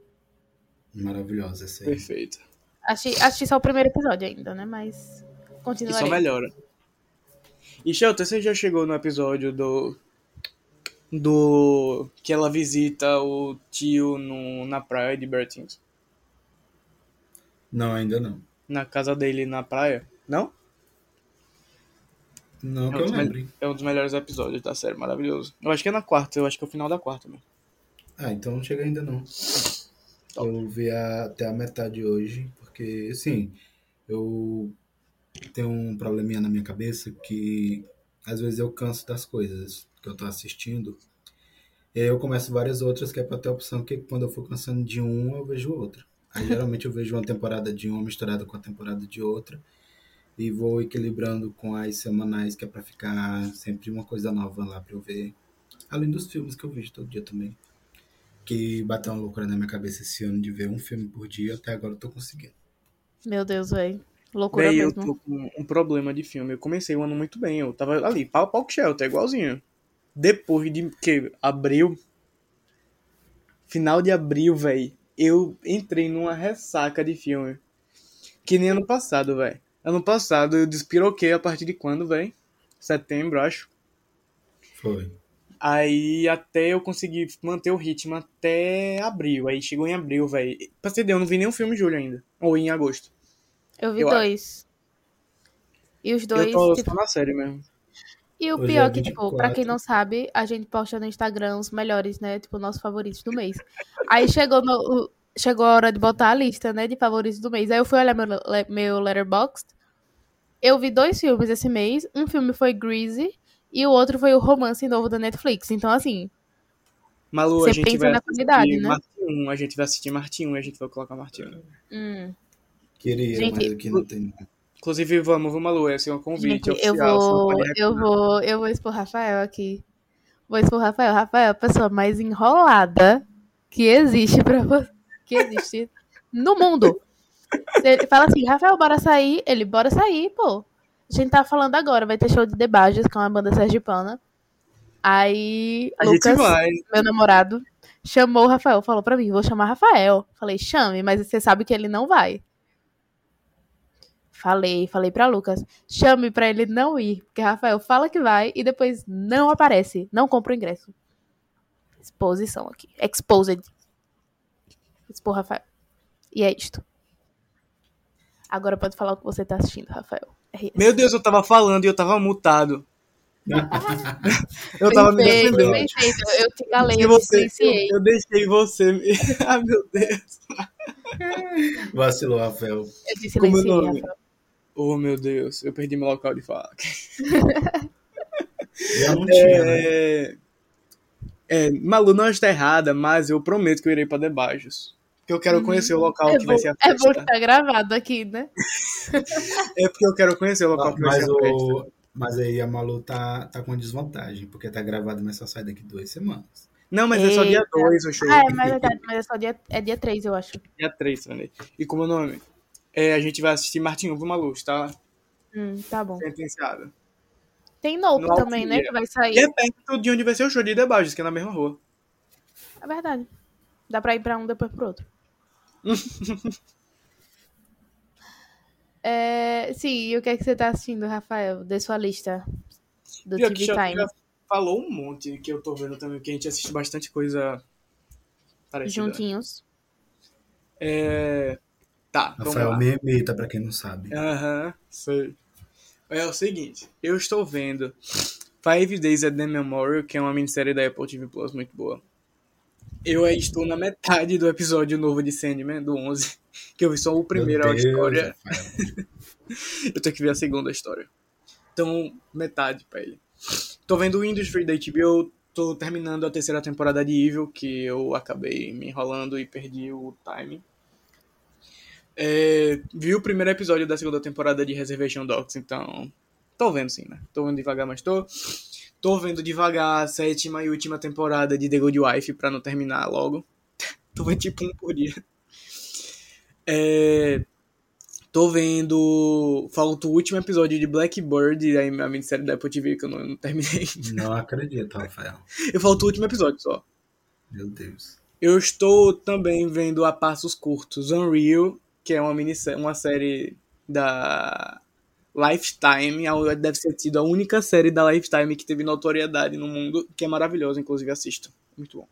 Maravilhosa essa aí. Perfeito. Assisti, assisti só o primeiro episódio ainda, né? Mas E só melhora. E Shelter, você já chegou no episódio do. Do. Que ela visita o tio no, na praia de Bertins? Não, ainda não. Na casa dele na praia? Não? Não que É um eu lembre. É um dos melhores episódios da série, maravilhoso. Eu acho que é na quarta, eu acho que é o final da quarta mesmo. Ah, então não chega ainda não. Eu vi a- até a metade hoje, porque, assim, eu tenho um probleminha na minha cabeça que às vezes eu canso das coisas que eu tô assistindo. E aí eu começo várias outras que é pra ter a opção que quando eu for cansando de um, eu vejo outro. Aí geralmente eu vejo uma temporada de uma misturada com a temporada de outra. E vou equilibrando com as semanais, que é pra ficar sempre uma coisa nova lá pra eu ver. Além dos filmes que eu vejo todo dia também que bateu uma loucura na minha cabeça esse ano de ver um filme por dia, até agora eu tô conseguindo. Meu Deus, velho. Loucura Véi, eu mesmo. tô com um problema de filme. Eu comecei o ano muito bem. Eu tava ali, pau pau Shelter, igualzinho. Depois de que abril, final de abril, velho, eu entrei numa ressaca de filme. Que nem ano passado, velho. Ano passado eu despiroquei a partir de quando, velho? Setembro, acho. Foi. Aí até eu consegui manter o ritmo até abril. Aí chegou em abril, velho. Pra você eu não vi nenhum filme em julho ainda. Ou em agosto. Eu vi eu- dois. E os Eu dois, tô tipo, só na série mesmo. E o Hoje pior é é que, tipo, 24. pra quem não sabe, a gente posta no Instagram os melhores, né? Tipo, nossos favoritos do mês. Aí chegou, no, chegou a hora de botar a lista, né? De favoritos do mês. Aí eu fui olhar meu, meu Letterboxd. Eu vi dois filmes esse mês. Um filme foi Greasy e o outro foi o Romance Novo da Netflix. Então, assim, Malu, Você a gente pensa vai na assistir qualidade, né? Marte 1, a gente vai assistir Marte 1 e a gente vai colocar Marte 1. hum, Queria, Gente, mas aqui não tem. Inclusive, vamos, vamos, Malu, esse é um convite gente, eu oficial. não vou, eu vou, eu vou expor Rafael aqui. Vou expor Rafael. Rafael é a pessoa mais enrolada que existe para você, que existe no mundo. Ele fala assim, Rafael, bora sair. Ele, bora sair, pô. A gente tá falando agora, vai ter show de Debages com a banda sergipana. Aí, A Lucas, gente vai. meu namorado, chamou o Rafael, falou pra mim, vou chamar Rafael. Falei, chame, mas você sabe que ele não vai. Falei, falei pra Lucas, chame pra ele não ir, porque Rafael fala que vai e depois não aparece, não compra o ingresso. Exposição aqui, exposed. Expor Rafael. E é isto. Agora pode falar o que você tá assistindo, Rafael. RS. Meu Deus, eu tava falando e eu tava mutado. eu tava me defendendo. bem feito. Eu te galei, E eu você, eu, silenciei. eu deixei você. me- ah, meu Deus. Vacilou, Rafael. Eu te Como é o silenciei, nome? Rafael. Oh, meu Deus, eu perdi meu local de fala. Já não tinha, né? É... é, Malu não está errada, mas eu prometo que eu irei pra Debajos. Porque eu quero conhecer o local É que vai ser a é festa. bom que tá gravado aqui, né? É porque eu quero conhecer o local que vai Mas, ser a festa. o, mas aí a Malu tá, tá com desvantagem, porque tá gravado, mas só sai daqui duas semanas. Não, mas é só dia Eita. 2 o show. Ah, é, mas é verdade, mas é só dia, é dia 3, eu acho. Dia 3, Fanny. E como é o nome? É, a gente vai assistir Martin Uva Malu, tá? Hum, tá bom. Sentenciado. Tem Nope No também, né? Que vai E sair. é perto de onde vai ser o show de Debajos, que é na mesma rua. É verdade. Dá pra ir pra um depois pro outro. é, sim, e o que é que você tá assistindo, Rafael? Dê sua lista do Pior TV Time. já falou um monte que eu tô vendo também, que a gente assiste bastante coisa parecida. Juntinhos. É... Tá, Rafael lá. me imita, pra quem não sabe. Aham, sei. É o seguinte, eu estou vendo Five Days at the Memorial, que é uma minissérie da Apple TV Plus muito boa. Eu estou na metade do episódio novo de Sandman, do 11, que eu vi só o primeiro, Meu a Deus, história. Eu tenho que ver a segunda história. Então, metade pra ele. Tô vendo o Industry da HBO, tô terminando a terceira temporada de Evil, que eu acabei me enrolando e perdi o timing. É, vi o primeiro episódio da segunda temporada de Reservation Dogs, então. Tô vendo sim, né? Tô vendo devagar, mas tô. Tô vendo devagar a sétima e última temporada de The Good Wife pra não terminar logo. tô vendo tipo um por dia. É, Tô vendo. Falta o último episódio de Blackbird, aí a minissérie da Apple TV que eu não, não terminei. Não acredito, Rafael. Eu falta o último episódio só. Meu Deus. Eu estou também vendo a passos curtos Unreal, que é uma minissérie, uma série da Lifetime, deve ter sido a única série da Lifetime que teve notoriedade no mundo, que é maravilhosa, inclusive assista. Muito bom.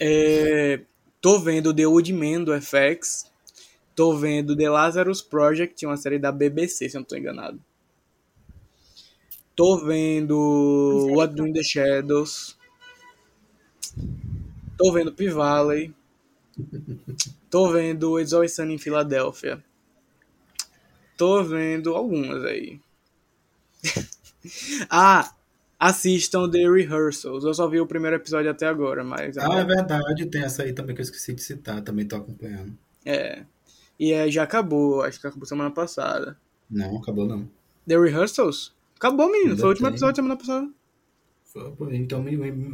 É, tô vendo The Old Man do FX. Tô vendo The Lazarus Project, uma série da BBC, se eu não tô enganado. Tô vendo What Do in the Shadows. Tô vendo P-Valley. Tô vendo It's Always Sunny em Filadélfia. Tô vendo algumas aí. ah, assistam The Rehearsals. Eu só vi o primeiro episódio até agora, mas... Ah, é verdade, tem essa aí também que eu esqueci de citar, também tô acompanhando. É. E é, já acabou, acho que acabou semana passada. Não, acabou não. The Rehearsals? Acabou, menino. Ainda Foi o último tem. episódio semana passada. Então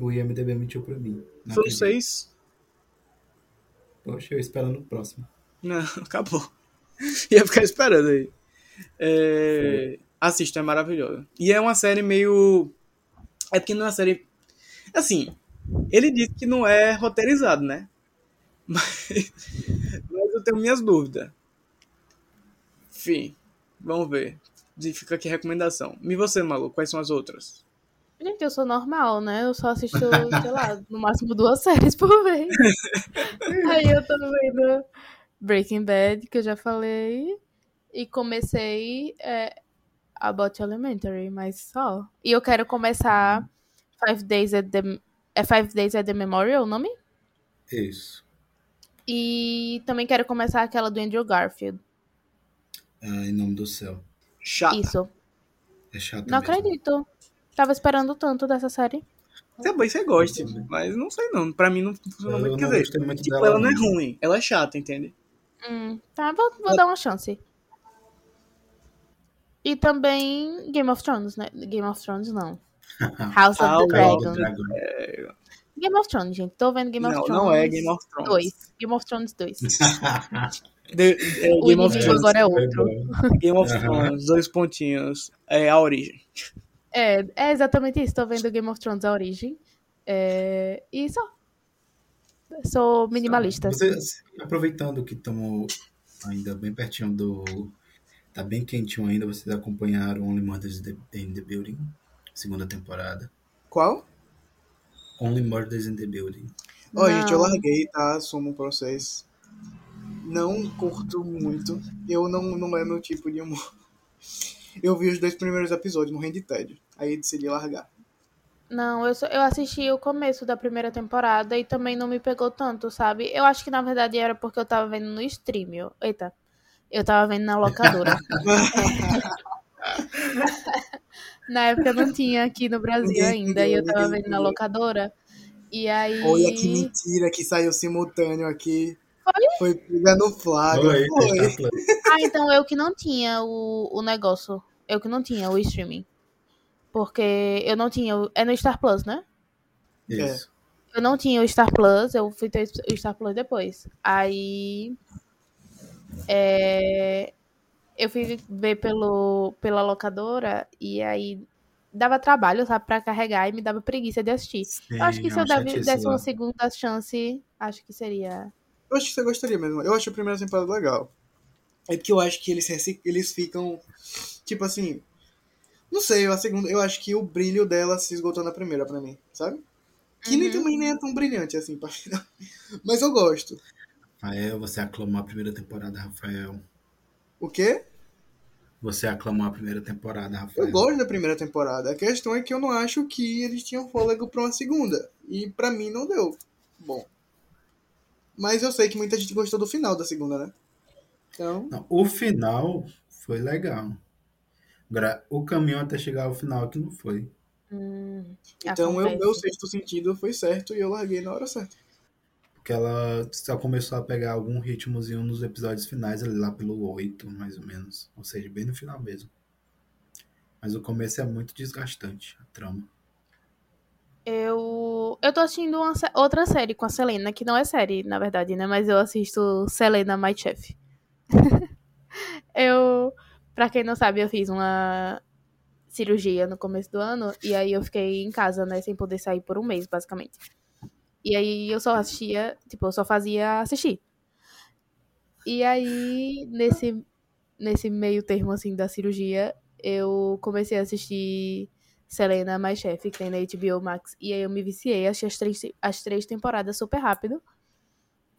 o IMDB mentiu pra mim. Foi o acredito. 6. Poxa, eu esperando o próximo. Não, acabou. Ia ficar esperando aí. É... Assista, é maravilhoso. E é uma série meio. É porque não é uma série. Assim, ele disse que não é roteirizado, né? Mas, Mas eu tenho minhas dúvidas. Enfim, vamos ver. Fica aqui a recomendação. E você, Malu, quais são as outras? Gente, eu sou normal, né? Eu só assisto, sei lá, no máximo duas séries por vez. Aí eu tô vendo Breaking Bad, que eu já falei. E comecei é, About Elementary, mas só. E eu quero começar Five Days at the. É Five Days at the Memorial o nome? Isso. E também quero começar aquela do Andrew Garfield. Ah, em nome do céu. Chata. Isso. É chato Não mesmo. acredito. Tava esperando tanto dessa série. Talvez você goste, mas não sei não. Pra mim não funciona muito. Quer dizer, muito tipo, ela não é ruim. Ela é chata, entende? Hum, tá, vou, vou dar uma chance. E também Game of Thrones, né? Game of Thrones não. House of the Dragon. Game of Thrones, gente. Tô vendo Game of Não, Thrones. não é Game of Thrones. 2. Game of Thrones 2. The- é, O Game of Thrones. agora é outro. Game of. Thrones, dois pontinhos. É a origem. É, é exatamente isso. Tô vendo Game of Thrones A Origem. É, e só. Sou minimalista. Você, aproveitando que estamos ainda bem pertinho do. Tá bem quentinho ainda, vocês acompanharam Only Murders in the, in the Building, segunda temporada. Qual? Only Murders in the Building. Ó, gente, eu larguei, tá? Assumo pra vocês. Não curto muito. Eu não, não é meu tipo de humor. Eu vi os dois primeiros episódios, morrendo de tédio. Aí decidi largar. Não, eu, só- eu assisti o começo da primeira temporada e também não me pegou tanto, sabe? Eu acho que na verdade era porque eu tava vendo no stream. eu- Eita. Eu tava vendo na locadora. na época não tinha aqui no Brasil Ninguém ainda. E eu tava vendo na locadora. E aí. Olha que mentira que saiu simultâneo aqui. Foi pegando flagra. Oi, Foi. Plus. Ah, então eu que não tinha o, o negócio. Eu que não tinha o streaming. Porque eu não tinha. É no Star Plus, né? Isso. Eu não tinha o Star Plus, eu fui ter o Star Plus depois. Aí. é, eu fui ver pelo, pela locadora e aí dava trabalho, sabe, pra carregar e me dava preguiça de assistir. eu acho que Sim, se é eu desse, chatice desse lá. uma segunda chance, acho que seria. Eu acho que você gostaria mesmo. Eu acho a primeira temporada legal. É porque eu acho que eles, eles ficam. Tipo assim. Não sei, a segunda. Eu acho que o brilho dela se esgotou na primeira pra mim, sabe? Que nem Uhum. também nem é tão brilhante assim, pra final. Mas eu gosto. Rafael, você aclamou a primeira temporada, Rafael. O quê? Você aclamou a primeira temporada, Rafael. Eu gosto da primeira temporada. A questão é que eu não acho que eles tinham fôlego pra uma segunda. E pra mim não deu. Bom. Mas eu sei que muita gente gostou do final da segunda, né? Então. Não, o final foi legal. Agora, o caminho até chegar ao final que não foi. Hum, Então eu, meu sexto sentido foi certo e eu larguei na hora certa. Porque ela só começou a pegar algum ritmozinho nos episódios finais, ali lá pelo 8, mais ou menos. Ou seja, bem no final mesmo. Mas o começo é muito desgastante, a trama. Eu, eu tô assistindo uma outra série com a Selena, que não é série, na verdade, né? Mas eu assisto Selena My Chef. eu, pra quem não sabe, eu fiz uma cirurgia no começo do ano e aí eu fiquei em casa, né, sem poder sair por um mês, basicamente. E aí eu só assistia, tipo, eu só fazia assistir. E aí, nesse, nesse meio termo, assim, da cirurgia, eu comecei a assistir Selena My Chef, que tem na HBO Max. E aí eu me viciei, achei as três, as três temporadas super rápido.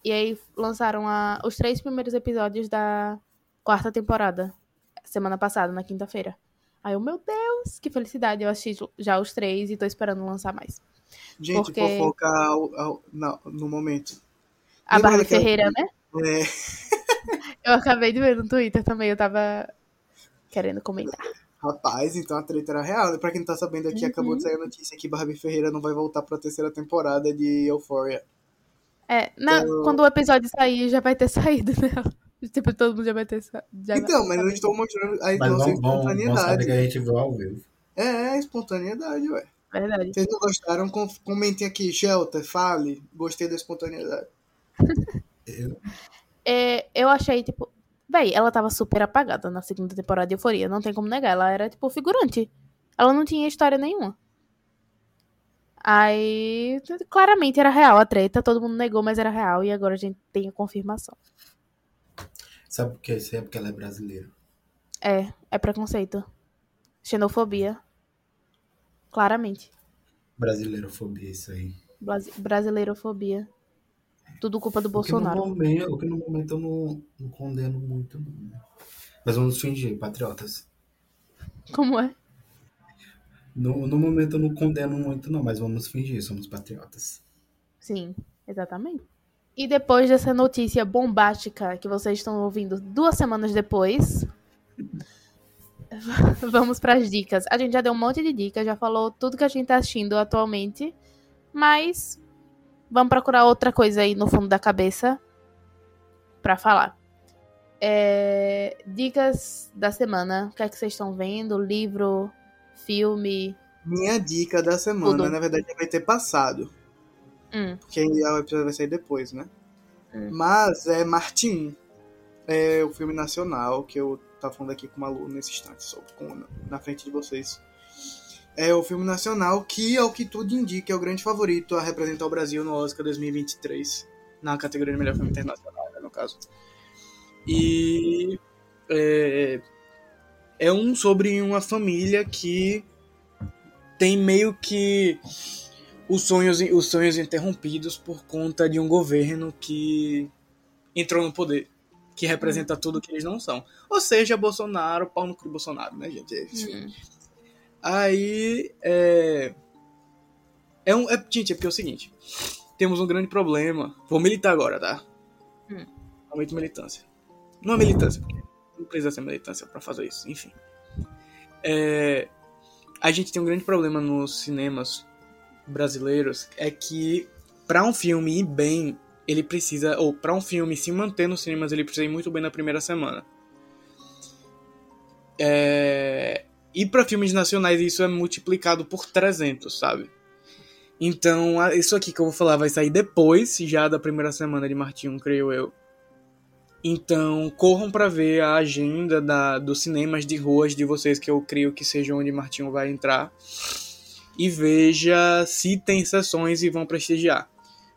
E aí lançaram a- os três primeiros episódios da quarta temporada, semana passada, na quinta-feira. Aí eu, meu Deus, que felicidade. Eu assisti já os três e tô esperando lançar mais. Gente, Porque- fofoca ao- ao- na- no momento. A Lembra Barbie Ferreira, né? É, Eu acabei de ver no Twitter também, eu tava querendo comentar. rapaz, então a treta era real. né? Pra quem não tá sabendo aqui, acabou Uhum. de sair a notícia que Barbie Ferreira não vai voltar pra terceira temporada de Euphoria. É, na- Então- quando o episódio sair, já vai ter saído, né? Tipo, todo mundo já vai ter já Então, mas eu estou mostrando a Mas nossa saber espontaneidade. que a gente viu ao vivo. É, é, espontaneidade, ué. Verdade. Vocês não gostaram? Com- Comentem aqui, Shelter, fale. Gostei da espontaneidade. Eu- É, eu achei, tipo. Véi, ela tava super apagada na segunda temporada de Euforia, não tem como negar. Ela era, tipo, figurante. Ela não tinha história nenhuma. Aí, claramente era real a treta, todo mundo negou, mas era real, e agora a gente tem a confirmação. Sabe por que isso é? Porque ela é brasileira. É, é preconceito. Xenofobia. Claramente. Brasileirofobia, isso aí. Brasi- Brasileirofobia. Tudo culpa do O que, no Bolsonaro. momento, o que no momento eu não, não condeno muito, não. Mas vamos fingir, patriotas. Como é? No, no momento eu não condeno muito, não, mas vamos fingir, somos patriotas. Sim, exatamente. E depois dessa notícia bombástica que vocês estão ouvindo duas semanas depois, vamos para as dicas. A gente já deu um monte de dicas, já falou tudo que a gente tá assistindo atualmente, mas vamos procurar outra coisa aí no fundo da cabeça para falar. É, dicas da semana. O que é que vocês estão vendo? Livro, filme? Minha dica da semana, Tudo. na verdade, vai ter passado. Hum. Porque ainda o episódio vai sair depois, né? Hum. Mas é Martin. É o filme nacional que eu tava falando aqui com o Malu nesse instante, só com, na frente de vocês. É o filme nacional que, ao que tudo indica, é o grande favorito a representar o Brasil no Oscar 2023. Na categoria de melhor filme internacional, né, no caso. E é, é um sobre uma família que tem meio que os sonhos, os sonhos interrompidos por conta de um governo que entrou no poder, que representa tudo que eles não são. Ou seja, Bolsonaro, pau no cu do Bolsonaro, né, gente? É isso. Hum. Aí, é... É um... É, gente, é porque é o seguinte. Temos um grande problema. Vou militar agora, tá? Hum. Aumento militância. Não é militância, porque não precisa ser militância pra fazer isso. Enfim. É... A gente tem um grande problema nos cinemas brasileiros. É que pra um filme ir bem, ele precisa... Ou pra um filme se manter nos cinemas, ele precisa ir muito bem na primeira semana. É... E pra filmes nacionais isso é multiplicado por 300, sabe? Então, isso aqui que eu vou falar vai sair depois já da primeira semana de Martinho, creio eu. Então, corram pra ver a agenda da, dos cinemas de ruas de vocês, que eu creio que seja onde Martinho vai entrar. E veja se tem sessões e vão prestigiar.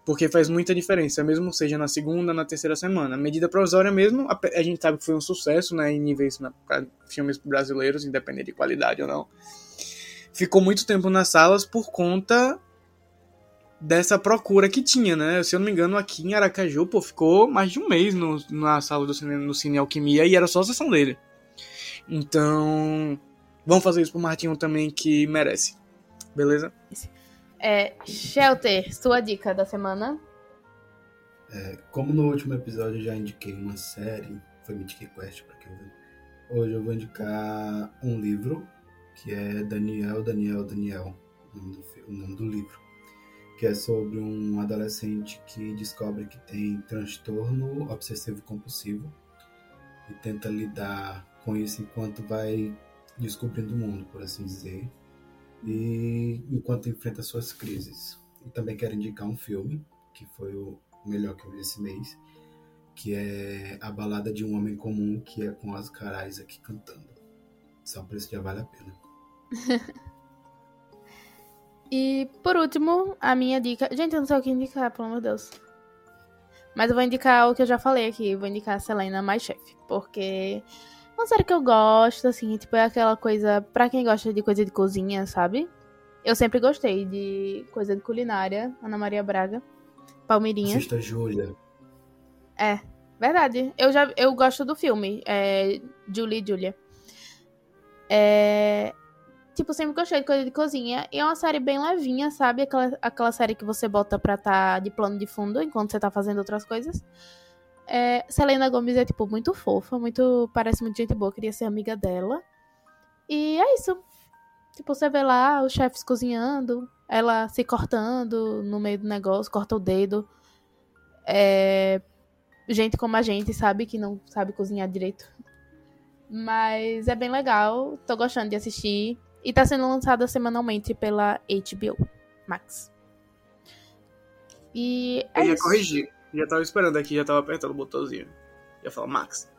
Porque faz muita diferença, mesmo seja na segunda, na terceira semana. A medida provisória mesmo, a, a gente sabe que foi um sucesso, né, em níveis na, pra filmes brasileiros, independente de qualidade ou não. Ficou muito tempo nas salas por conta dessa procura que tinha, né? Se eu não me engano, aqui em Aracaju, pô, ficou mais de um mês no, na sala do cine, no Cine Alquimia e era só a sessão dele. Então, vamos fazer isso pro Martinho também, que merece. Beleza? É, Shelter, sua dica da semana? Como no último episódio eu já indiquei uma série, foi Mythic Quest pra quem ouviu. Hoje eu vou indicar um livro, que é Daniel, Daniel, Daniel, o nome do, o nome do livro. Que é sobre um adolescente que descobre que tem transtorno obsessivo compulsivo e tenta lidar com isso enquanto vai descobrindo o mundo, por assim dizer, e enquanto enfrenta suas crises. E também quero indicar um filme, que foi o melhor que eu vi esse mês, que é A Balada de um Homem Comum, que é com Oscar Isaac cantando. Só por isso já vale a pena. E por último, a minha dica. Gente, eu não sei o que indicar, pelo amor de Deus. Mas eu vou indicar o que eu já falei aqui. Vou indicar a Selena mais chefe. Porque uma série que eu gosto, assim, tipo, é aquela coisa. Pra quem gosta de coisa de cozinha, sabe? Eu sempre gostei de coisa de culinária. Ana Maria Braga. Palmeirinha. Assista Júlia. Verdade. Eu já eu gosto do filme. É, Julie e Julia. É, tipo, sempre gostei de coisa de cozinha. E é uma série bem levinha, sabe? Aquela, aquela série que você bota pra tá de plano de fundo enquanto você tá fazendo outras coisas. É, Selena Gomes é, tipo, muito fofa, muito. Parece muito gente boa, queria ser amiga dela. E é isso. Tipo, você vê lá os chefes cozinhando, ela se cortando no meio do negócio, corta o dedo. É, gente como a gente, sabe? Que não sabe cozinhar direito. Mas é bem legal. Tô gostando de assistir. E tá sendo lançada semanalmente pela HBO Max. E é eu ia isso. corrigir. Já tava esperando aqui, já tava apertando o botãozinho. Ia falar Max.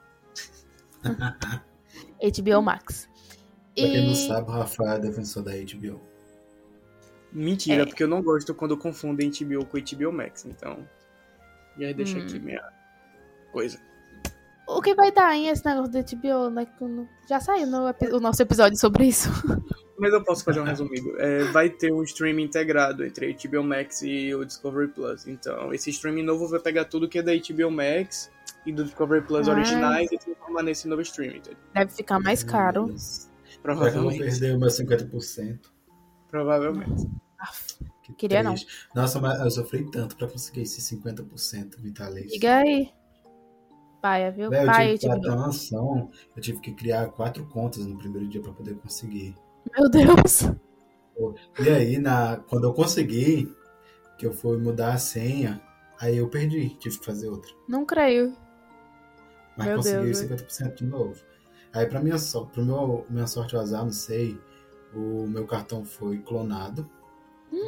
HBO Max. Pra quem não sabe, o Rafael é defensor da HBO. Mentira, É. porque eu não gosto quando confundem HBO com HBO Max, então. Já deixa Hum. aqui minha coisa. O que vai dar, hein, esse negócio do HBO, né? Já saiu no o nosso episódio sobre isso. Mas eu posso fazer um resumido. É, vai ter um streaming integrado entre a HBO Max e o Discovery Plus. Então, esse streaming novo vai pegar tudo que é da HBO Max e do Discovery Plus Ah. originais e transformar transformar nesse novo streaming, entendeu? Deve ficar mais caro. Deus. Será que eu vou Provavelmente. perder o meu 50%? Provavelmente. Que Queria não. Nossa, mas eu sofri tanto pra conseguir esse 50% vitalício. Diga aí. Paia, viu? Véi, eu Paia, tive, pra tipo, noção, eu tive que criar quatro contas no primeiro dia pra poder conseguir. Meu Deus. E aí, na, quando eu consegui, que eu fui mudar a senha, aí eu perdi, tive que fazer outra. Não creio. Mas Meu consegui Deus, 50% de novo. Aí, pra minha, pro meu, minha sorte ou azar, não sei, o meu cartão foi clonado.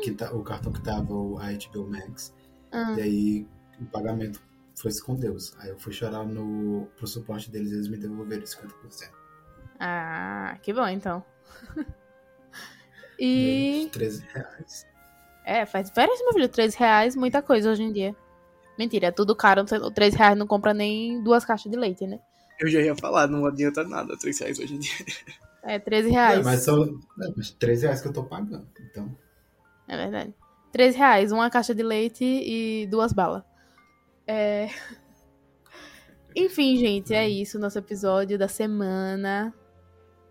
Que tá, o cartão que tava o HBO Max. Ah, E aí, o pagamento foi com Deus. Aí eu fui chorar no, pro suporte deles eles me devolveram 50%. ah, que bom então. e. Menos 13 reais. É, faz diferença, meu filho. 3 reais, muita coisa hoje em dia. Mentira, é tudo caro. 3 reais não compra nem duas caixas de leite, né? Eu já ia falar, não adianta nada 3 reais hoje em dia. É, 13 É, reais. mas são é, mas 13 reais que eu tô pagando. Então, É verdade. 3 reais, uma caixa de leite e duas balas. É... Enfim, gente, é isso. Nosso episódio da semana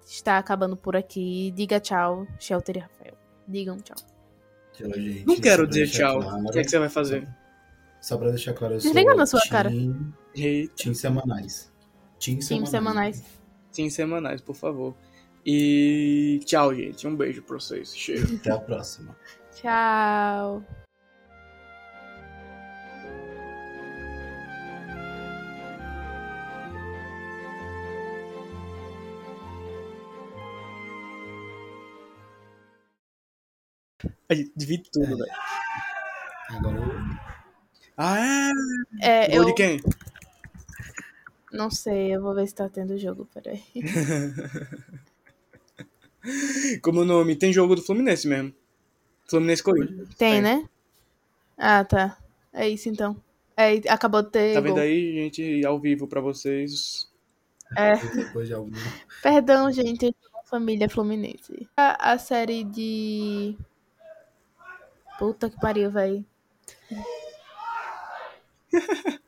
está acabando por aqui. Diga tchau, Shelter e Rafael. Digam tchau. tchau, gente. Não quero dizer tchau. claro- O que é que você vai fazer? Só pra deixar claro, eu sou Desliga na sua team- cara. Team semanais. Team Time semanais. semanais. sim, semanais, por favor. E tchau, gente. Um beijo pra vocês. Cheiro. Até a próxima. Tchau. A gente divide tudo, velho. Agora eu... Ah, É, é? Gol eu de quem? não sei, eu vou ver se tá tendo jogo, peraí. Como o nome? Tem jogo do Fluminense mesmo. Fluminense Corinthians. Tem, né? Ah, tá. É isso então. É, acabou de ter Tá gol. vendo aí, gente, ao vivo pra vocês. Depois de algum... Perdão, gente, família Fluminense. A, a série de. Puta que pariu, velho.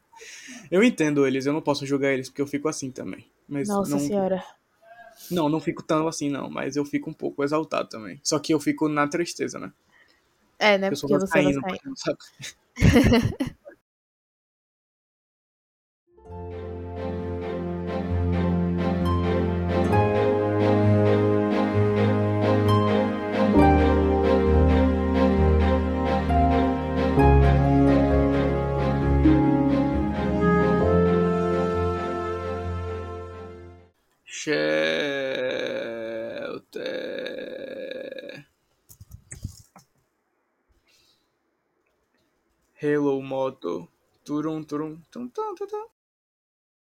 Eu entendo eles, eu não posso julgar eles porque eu fico assim também. Mas Nossa não, senhora. não, não fico tão assim não, mas eu fico um pouco exaltado também. Só que eu fico na tristeza, né? É, né? Eu Porque você pra vascaíno. quem não sabe. Hello, moto. Turum, turum, tum, tum, tum, tum.